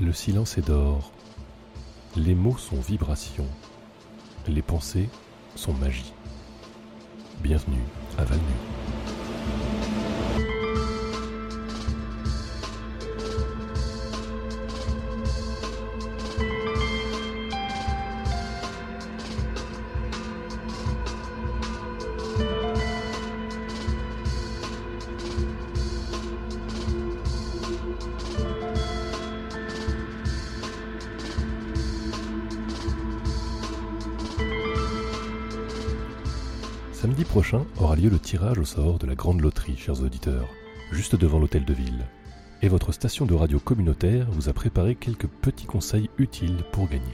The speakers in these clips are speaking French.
Le silence est d'or. Les mots sont vibration. Les pensées sont magie. Bienvenue à Valnu. Aura lieu le tirage au sort de la Grande Loterie, chers auditeurs, juste devant l'hôtel de ville. Et votre station de radio communautaire vous a préparé quelques petits conseils utiles pour gagner.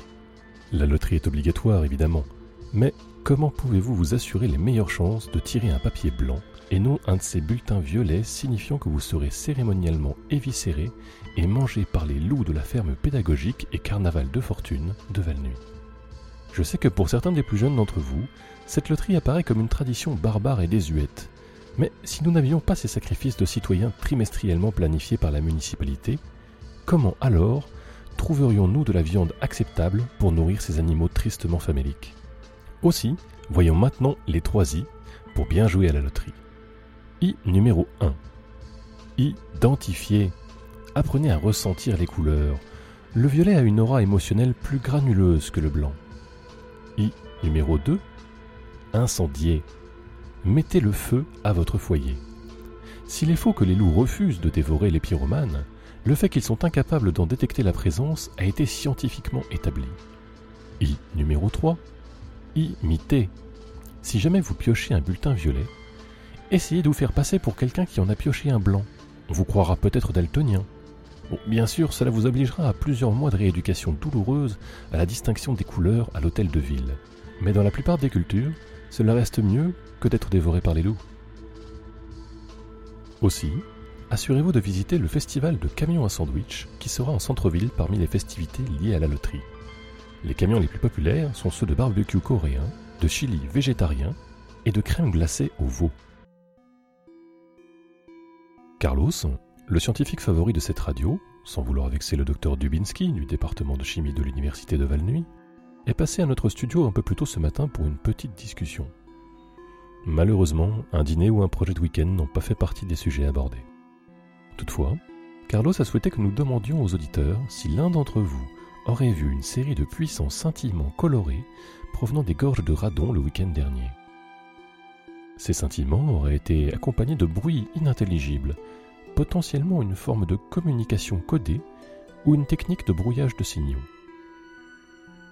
La loterie est obligatoire, évidemment, mais comment pouvez-vous vous assurer les meilleures chances de tirer un papier blanc et non un de ces bulletins violets signifiant que vous serez cérémonialement éviscéré et mangé par les loups de la ferme pédagogique et carnaval de fortune de Valnuy Je sais que pour certains des plus jeunes d'entre vous, cette loterie apparaît comme une tradition barbare et désuète. Mais si nous n'avions pas ces sacrifices de citoyens trimestriellement planifiés par la municipalité, comment alors trouverions-nous de la viande acceptable pour nourrir ces animaux tristement faméliques? Aussi, voyons maintenant les trois I pour bien jouer à la loterie. I numéro 1. Identifier. Apprenez à ressentir les couleurs. Le violet a une aura émotionnelle plus granuleuse que le blanc. I numéro 2 incendier. Mettez le feu à votre foyer. S'il est faux que les loups refusent de dévorer les pyromanes, le fait qu'ils sont incapables d'en détecter la présence a été scientifiquement établi. I numéro 3. Imiter. Si jamais vous piochez un bulletin violet, essayez de vous faire passer pour quelqu'un qui en a pioché un blanc. On vous croira peut-être daltonien. Bien sûr, cela vous obligera à plusieurs mois de rééducation douloureuse à la distinction des couleurs à l'hôtel de ville. Mais dans la plupart des cultures, cela reste mieux que d'être dévoré par les loups. Aussi, assurez-vous de visiter le festival de camions à sandwich qui sera en centre-ville parmi les festivités liées à la loterie. Les camions les plus populaires sont ceux de barbecue coréen, de chili végétarien et de crème glacée au veau. Carlos, le scientifique favori de cette radio, sans vouloir vexer le docteur Dubinsky du département de chimie de l'université de Valnuy, est passé à notre studio un peu plus tôt ce matin pour une petite discussion. Malheureusement, un dîner ou un projet de week-end n'ont pas fait partie des sujets abordés. Toutefois, Carlos a souhaité que nous demandions aux auditeurs si l'un d'entre vous aurait vu une série de puissants scintillements colorés provenant des gorges de Radon le week-end dernier. Ces scintillements auraient été accompagnés de bruits inintelligibles, potentiellement une forme de communication codée ou une technique de brouillage de signaux.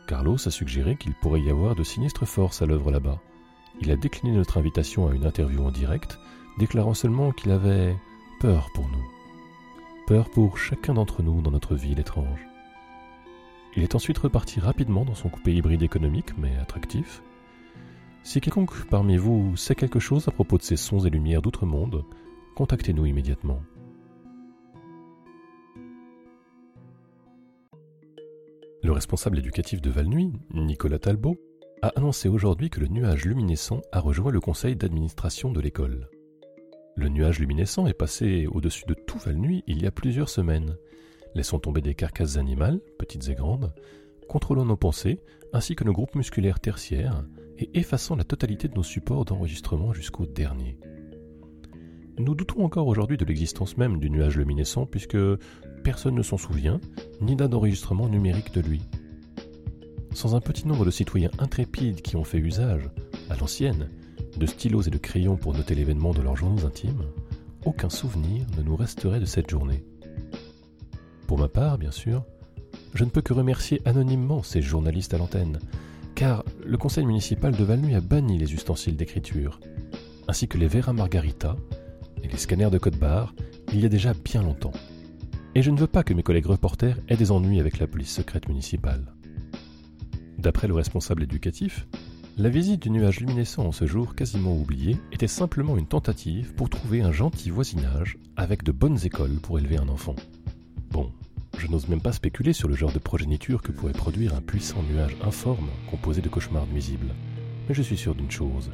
Carlos a suggéré qu'il pourrait y avoir de sinistres forces à l'œuvre là-bas. Il a décliné notre invitation à une interview en direct, déclarant seulement qu'il avait peur pour nous. Peur pour chacun d'entre nous dans notre ville étrange. Il est ensuite reparti rapidement dans son coupé hybride économique, mais attractif. Si quelconque parmi vous sait quelque chose à propos de ces sons et lumières d'outre-monde, contactez-nous immédiatement. Le responsable éducatif de Valnuy, Nicolas Talbot, a annoncé aujourd'hui que le nuage luminescent a rejoint le conseil d'administration de l'école. Le nuage luminescent est passé au-dessus de tout Valnuy il y a plusieurs semaines, laissant tomber des carcasses animales, petites et grandes, contrôlant nos pensées ainsi que nos groupes musculaires tertiaires et effaçant la totalité de nos supports d'enregistrement jusqu'au dernier. Nous doutons encore aujourd'hui de l'existence même du nuage luminescent puisque personne ne s'en souvient, ni d'un enregistrement numérique de lui. Sans un petit nombre de citoyens intrépides qui ont fait usage, à l'ancienne, de stylos et de crayons pour noter l'événement de leurs journaux intimes, aucun souvenir ne nous resterait de cette journée. Pour ma part, bien sûr, je ne peux que remercier anonymement ces journalistes à l'antenne, car le conseil municipal de Valnuy a banni les ustensiles d'écriture, ainsi que les verres à margarita, et les scanners de code barre il y a déjà bien longtemps. Et je ne veux pas que mes collègues reporters aient des ennuis avec la police secrète municipale. D'après le responsable éducatif, la visite du nuage luminescent en ce jour quasiment oublié était simplement une tentative pour trouver un gentil voisinage avec de bonnes écoles pour élever un enfant. Bon, je n'ose même pas spéculer sur le genre de progéniture que pourrait produire un puissant nuage informe composé de cauchemars nuisibles. Mais je suis sûr d'une chose,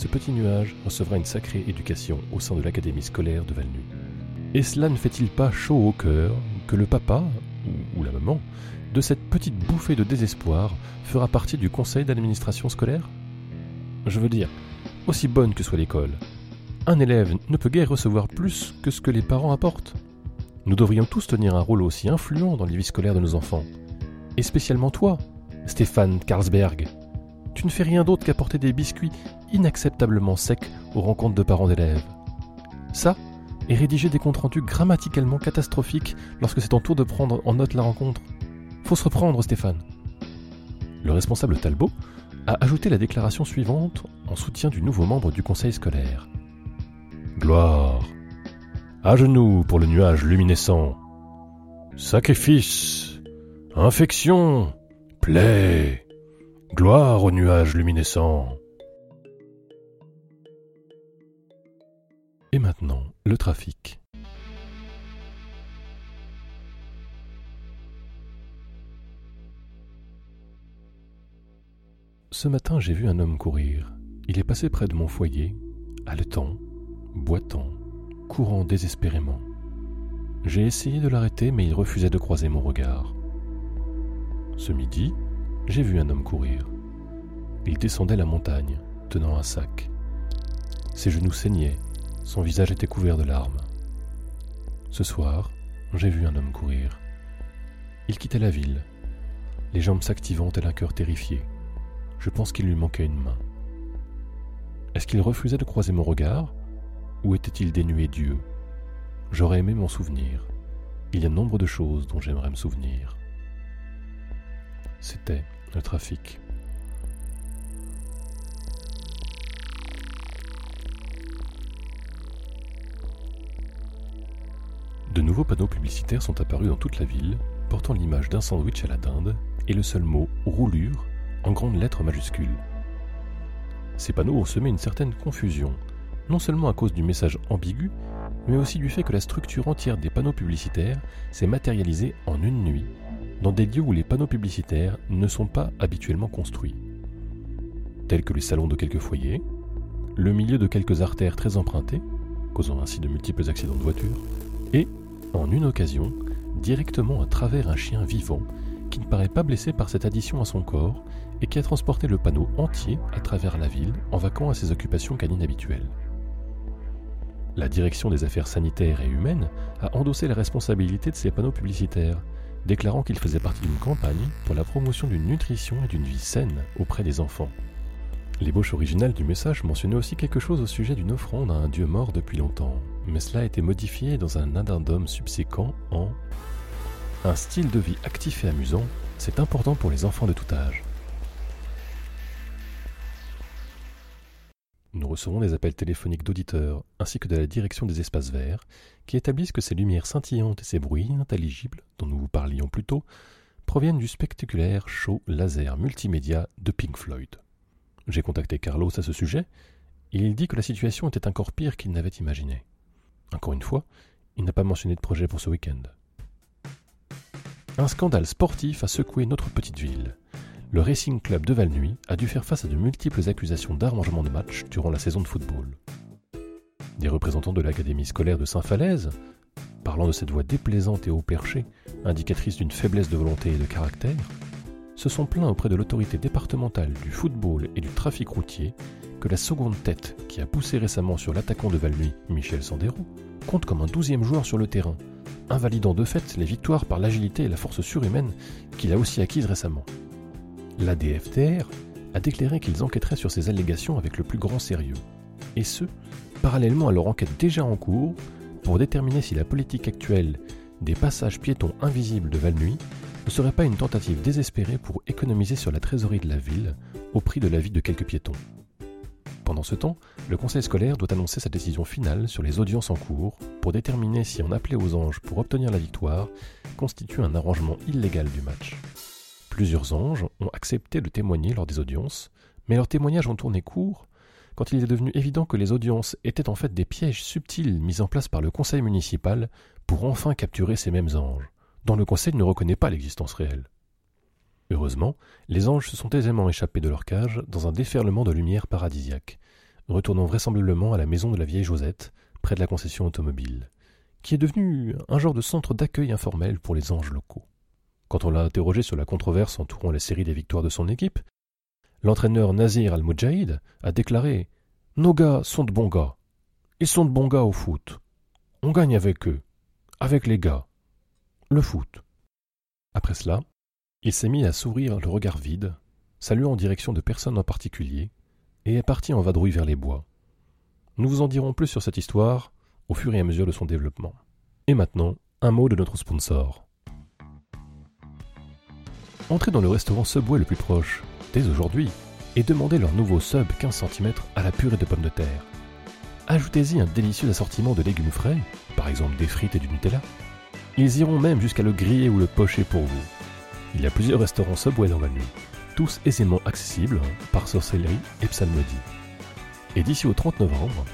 ce petit nuage recevra une sacrée éducation au sein de l'académie scolaire de Valnu. Et cela ne fait-il pas chaud au cœur que le papa, ou, la maman, de cette petite bouffée de désespoir fera partie du conseil d'administration scolaire? Je veux dire, aussi bonne que soit l'école, un élève ne peut guère recevoir plus que ce que les parents apportent. Nous devrions tous tenir un rôle aussi influent dans les vies scolaires de nos enfants. Et spécialement toi, Stéphane Carlsberg. Tu ne fais rien d'autre qu'apporter des biscuits inacceptablement secs aux rencontres de parents d'élèves. Ça, et rédiger des comptes rendus grammaticalement catastrophiques lorsque c'est ton tour de prendre en note la rencontre. Faut se reprendre, Stéphane. Le responsable Talbot a ajouté la déclaration suivante en soutien du nouveau membre du conseil scolaire. Gloire. À genoux pour le nuage luminescent. Sacrifice. Infection. Plaie. Gloire au nuage luminescent. Et maintenant, le trafic. Ce matin, j'ai vu un homme courir. Il est passé près de mon foyer, haletant, boitant, courant désespérément. J'ai essayé de l'arrêter, mais il refusait de croiser mon regard. Ce midi, j'ai vu un homme courir. Il descendait la montagne, tenant un sac. Ses genoux saignaient, son visage était couvert de larmes. Ce soir, j'ai vu un homme courir. Il quittait la ville, les jambes s'activant tel un cœur terrifié. Je pense qu'il lui manquait une main. Est-ce qu'il refusait de croiser mon regard ou était-il dénué Dieu J'aurais aimé m'en souvenir. Il y a nombre de choses dont j'aimerais me souvenir. C'était le trafic. De nouveaux panneaux publicitaires sont apparus dans toute la ville, portant l'image d'un sandwich à la dinde et le seul mot roulure en grandes lettres majuscules. Ces panneaux ont semé une certaine confusion non seulement à cause du message ambigu, mais aussi du fait que la structure entière des panneaux publicitaires s'est matérialisée en une nuit, dans des lieux où les panneaux publicitaires ne sont pas habituellement construits, tels que les salons de quelques foyers, le milieu de quelques artères très empruntées, causant ainsi de multiples accidents de voiture, et, en une occasion, directement à travers un chien vivant qui ne paraît pas blessé par cette addition à son corps et qui a transporté le panneau entier à travers la ville en vaquant à ses occupations canines habituelles. La direction des affaires sanitaires et humaines a endossé la responsabilité de ces panneaux publicitaires, déclarant qu'ils faisaient partie d'une campagne pour la promotion d'une nutrition et d'une vie saine auprès des enfants. L'ébauche originale du message mentionnait aussi quelque chose au sujet d'une offrande à un dieu mort depuis longtemps, mais cela a été modifié dans un addendum subséquent en Un style de vie actif et amusant, c'est important pour les enfants de tout âge. Recevons des appels téléphoniques d'auditeurs ainsi que de la direction des espaces verts qui établissent que ces lumières scintillantes et ces bruits inintelligibles dont nous vous parlions plus tôt proviennent du spectaculaire show laser multimédia de Pink Floyd. J'ai contacté Carlos à ce sujet et il dit que la situation était encore pire qu'il n'avait imaginé. Encore une fois, il n'a pas mentionné de projet pour ce week-end. Un scandale sportif a secoué notre petite ville le Racing Club de Valnuy a dû faire face à de multiples accusations d'arrangement de matchs durant la saison de football. Des représentants de l'académie scolaire de Saint-Falaise, parlant de cette voix déplaisante et haut perché, indicatrice d'une faiblesse de volonté et de caractère, se sont plaints auprès de l'autorité départementale du football et du trafic routier que la seconde tête qui a poussé récemment sur l'attaquant de Valnuy, Michel Sandero, compte comme un douzième joueur sur le terrain, invalidant de fait les victoires par l'agilité et la force surhumaine qu'il a aussi acquises récemment. L'ADFTR a déclaré qu'ils enquêteraient sur ces allégations avec le plus grand sérieux, et ce, parallèlement à leur enquête déjà en cours, pour déterminer si la politique actuelle des passages piétons invisibles de Valnuy ne serait pas une tentative désespérée pour économiser sur la trésorerie de la ville au prix de la vie de quelques piétons. Pendant ce temps, le conseil scolaire doit annoncer sa décision finale sur les audiences en cours pour déterminer si en appeler aux anges pour obtenir la victoire constitue un arrangement illégal du match. Plusieurs anges ont accepté de témoigner lors des audiences, mais leurs témoignages ont tourné court quand il est devenu évident que les audiences étaient en fait des pièges subtils mis en place par le conseil municipal pour enfin capturer ces mêmes anges, dont le conseil ne reconnaît pas l'existence réelle. Heureusement, les anges se sont aisément échappés de leur cage dans un déferlement de lumière paradisiaque, retournant vraisemblablement à la maison de la vieille Josette, près de la concession automobile, qui est devenue un genre de centre d'accueil informel pour les anges locaux. Quand on l'a interrogé sur la controverse entourant la série des victoires de son équipe, l'entraîneur Nazir Al-Mujahid a déclaré Nos gars sont de bons gars. Ils sont de bons gars au foot. On gagne avec eux, avec les gars. Le foot. Après cela, il s'est mis à sourire le regard vide, saluant en direction de personne en particulier, et est parti en vadrouille vers les bois. Nous vous en dirons plus sur cette histoire au fur et à mesure de son développement. Et maintenant, un mot de notre sponsor. Entrez dans le restaurant Subway le plus proche, dès aujourd'hui, et demandez leur nouveau sub 15 cm à la purée de pommes de terre. Ajoutez-y un délicieux assortiment de légumes frais, par exemple des frites et du Nutella. Ils iront même jusqu'à le griller ou le pocher pour vous. Il y a plusieurs restaurants Subway dans la nuit, tous aisément accessibles par sorcellerie et psalmodie. Et d'ici au 30 novembre,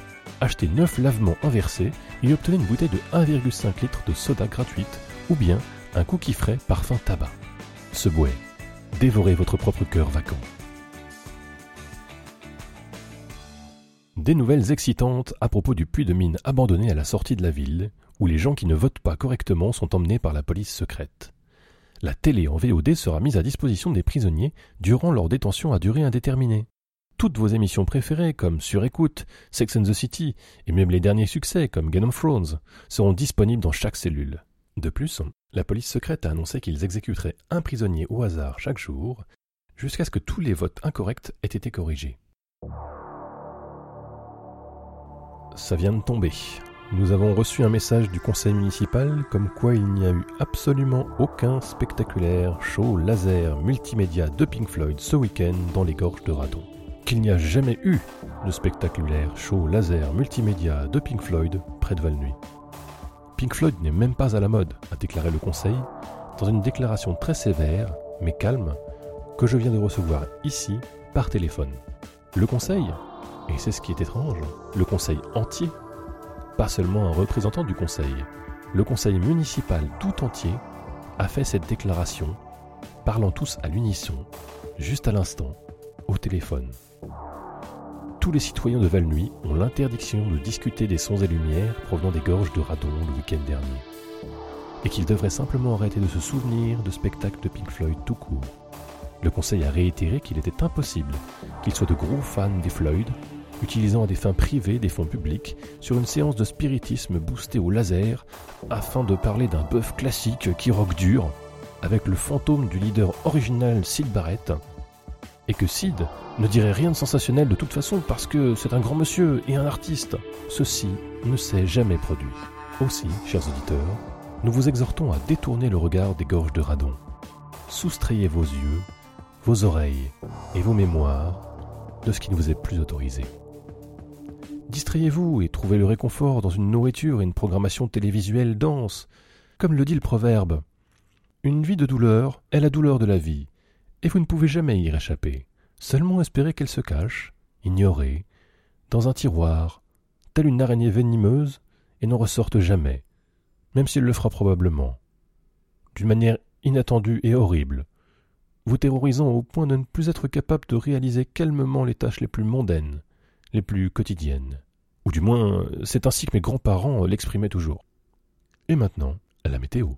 achetez 9 lavements inversés et obtenez une bouteille de 1,5 litre de soda gratuite ou bien un cookie frais parfum tabac. Subway, dévorez votre propre cœur vacant. Des nouvelles excitantes à propos du puits de mine abandonné à la sortie de la ville, où les gens qui ne votent pas correctement sont emmenés par la police secrète. La télé en VOD sera mise à disposition des prisonniers durant leur détention à durée indéterminée. Toutes vos émissions préférées, comme Surécoute, Sex and the City, et même les derniers succès, comme Game of Thrones, seront disponibles dans chaque cellule. De plus, la police secrète a annoncé qu'ils exécuteraient un prisonnier au hasard chaque jour, jusqu'à ce que tous les votes incorrects aient été corrigés. Ça vient de tomber. Nous avons reçu un message du conseil municipal comme quoi il n'y a eu absolument aucun spectaculaire show laser multimédia de Pink Floyd ce week-end dans les gorges de Radon. Qu'il n'y a jamais eu de spectaculaire show laser multimédia de Pink Floyd près de Valnuy. Pink Floyd n'est même pas à la mode, a déclaré le conseil, dans une déclaration très sévère, mais calme, que je viens de recevoir ici par téléphone. Le conseil, et c'est ce qui est étrange, le conseil entier pas seulement un représentant du conseil. Le conseil municipal tout entier a fait cette déclaration, parlant tous à l'unisson, juste à l'instant, au téléphone. Tous les citoyens de Valnuy ont l'interdiction de discuter des sons et lumières provenant des gorges de Radon le week-end dernier, et qu'ils devraient simplement arrêter de se souvenir de spectacles de Pink Floyd tout court. Le conseil a réitéré qu'il était impossible qu'ils soient de gros fans des Floyd utilisant à des fins privées des fonds publics sur une séance de spiritisme boostée au laser afin de parler d'un bœuf classique qui rock dur avec le fantôme du leader original Sid Barrett et que Sid ne dirait rien de sensationnel de toute façon parce que c'est un grand monsieur et un artiste. Ceci ne s'est jamais produit. Aussi, chers auditeurs, nous vous exhortons à détourner le regard des gorges de Radon. Soustrayez vos yeux, vos oreilles et vos mémoires de ce qui ne vous est plus autorisé. Distrayez-vous et trouvez le réconfort dans une nourriture et une programmation télévisuelle dense. Comme le dit le proverbe, une vie de douleur est la douleur de la vie, et vous ne pouvez jamais y échapper. Seulement espérer qu'elle se cache, ignorée, dans un tiroir, telle une araignée venimeuse, et n'en ressorte jamais, même s'il le fera probablement, d'une manière inattendue et horrible, vous terrorisant au point de ne plus être capable de réaliser calmement les tâches les plus mondaines, les plus quotidiennes. Ou du moins, c'est ainsi que mes grands-parents l'exprimaient toujours. Et maintenant, à la météo.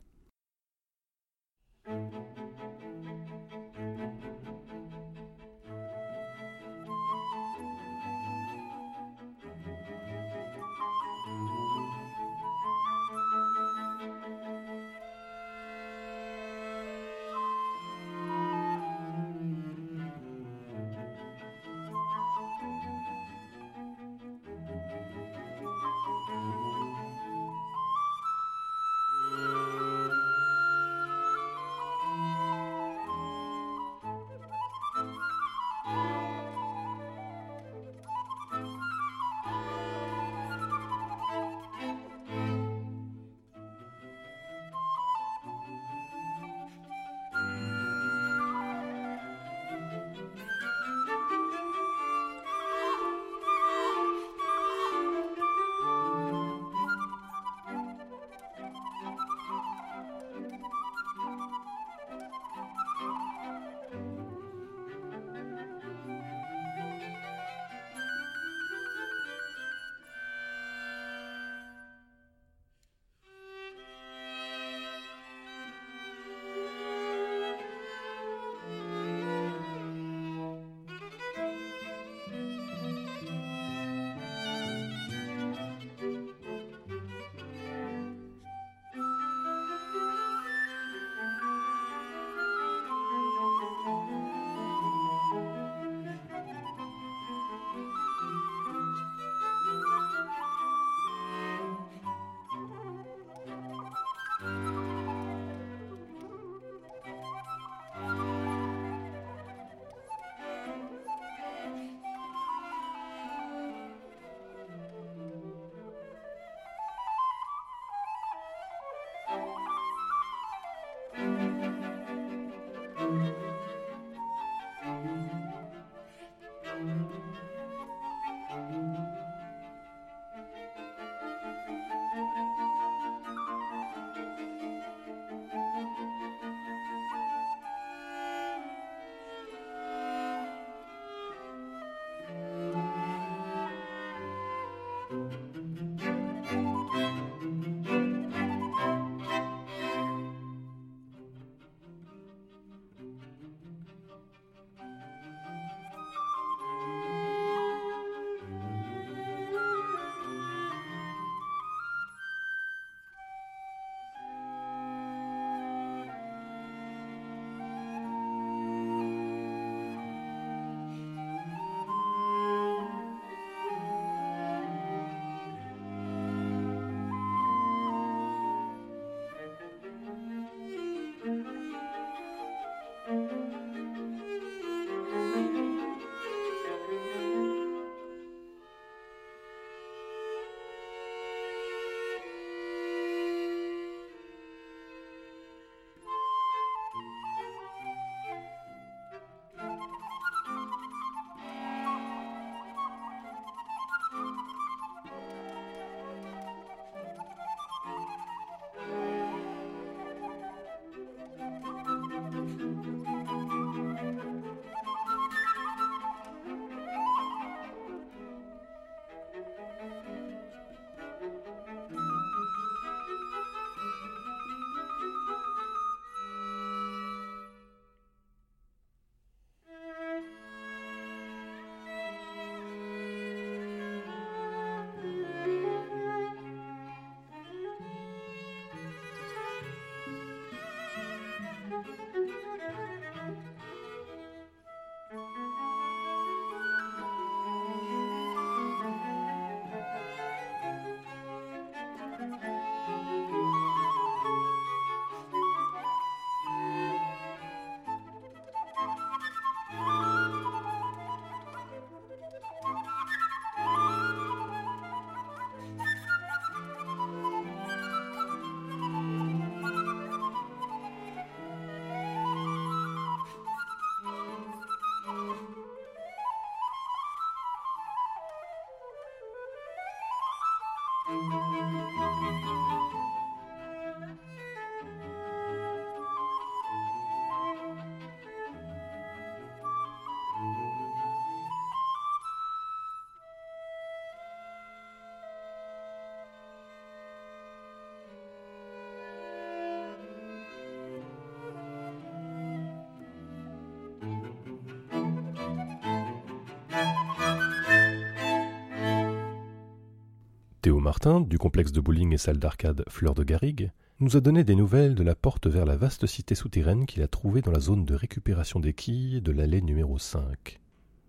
Théo Martin, du complexe de bowling et salle d'arcade Fleur de Garrigue, nous a donné des nouvelles de la porte vers la vaste cité souterraine qu'il a trouvée dans la zone de récupération des quilles de l'allée numéro 5.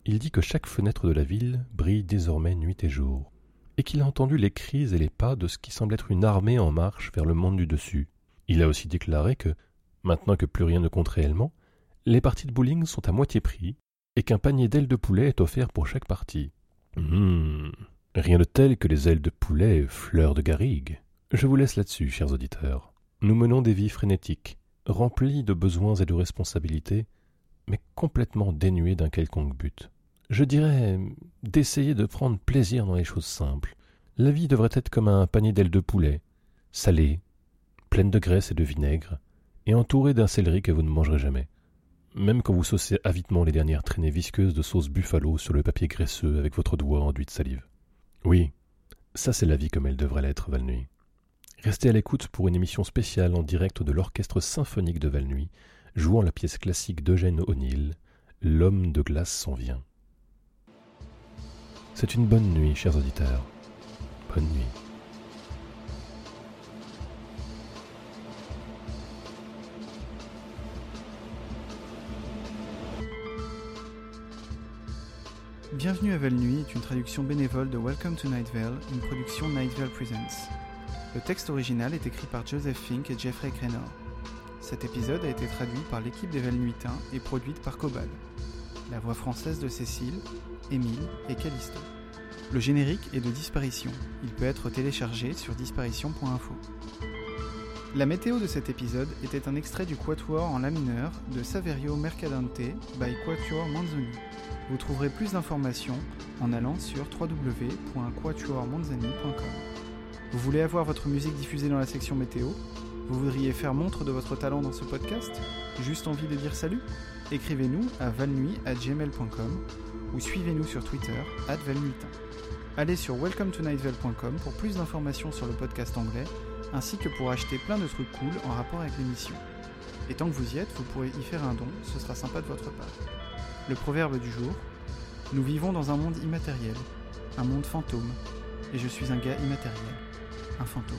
Il dit que chaque fenêtre de la ville brille désormais nuit et jour, et qu'il a entendu les cris et les pas de ce qui semble être une armée en marche vers le monde du dessus. Il a aussi déclaré que, maintenant que plus rien ne compte réellement, les parties de bowling sont à moitié prix, et qu'un panier d'ailes de poulet est offert pour chaque partie. Hum, rien de tel que les ailes de poulet fleurs de garrigue. Je vous laisse là-dessus, chers auditeurs. Nous menons des vies frénétiques, remplies de besoins et de responsabilités, mais complètement dénuées d'un quelconque but. Je dirais d'essayer de prendre plaisir dans les choses simples. La vie devrait être comme un panier d'ailes de poulet, salée, pleine de graisse et de vinaigre, et entourée d'un céleri que vous ne mangerez jamais. Même quand vous saucez avidement les dernières traînées visqueuses de sauce buffalo sur le papier graisseux avec votre doigt enduit de salive. Oui, ça c'est la vie comme elle devrait l'être, Valnuy. Restez à l'écoute pour une émission spéciale en direct de l'Orchestre symphonique de Valnuy, jouant la pièce classique d'Eugène O'Neill, L'homme de glace s'en vient. C'est une bonne nuit, chers auditeurs. Bonne nuit. Bienvenue à Val Nuit est une traduction bénévole de Welcome to Night Vale, une production Night Vale Presents. Le texte original est écrit par Joseph Fink et Jeffrey Crenor. Cet épisode a été traduit par l'équipe des Valnuitains et produite par Cobal. La voix française de Cécile, Émile et Callisto. Le générique est de Disparition. Il peut être téléchargé sur disparition.info. La météo de cet épisode était un extrait du Quatuor en La mineur de Saverio Mercadante by Quatuor Manzoni. Vous trouverez plus d'informations en allant sur www.quatuormanzani.com. Vous voulez avoir votre musique diffusée dans la section météo? Vous voudriez faire montre de votre talent dans ce podcast? Juste envie de dire salut? Écrivez-nous à valnuit.gmail.com ou suivez-nous sur Twitter, valnuitin. Allez sur welcometonightvale.com pour plus d'informations sur le podcast anglais, ainsi que pour acheter plein de trucs cool en rapport avec l'émission. Et tant que vous y êtes, vous pourrez y faire un don, ce sera sympa de votre part. Le proverbe du jour Nous vivons dans un monde immatériel, un monde fantôme, et je suis un gars immatériel un fantôme.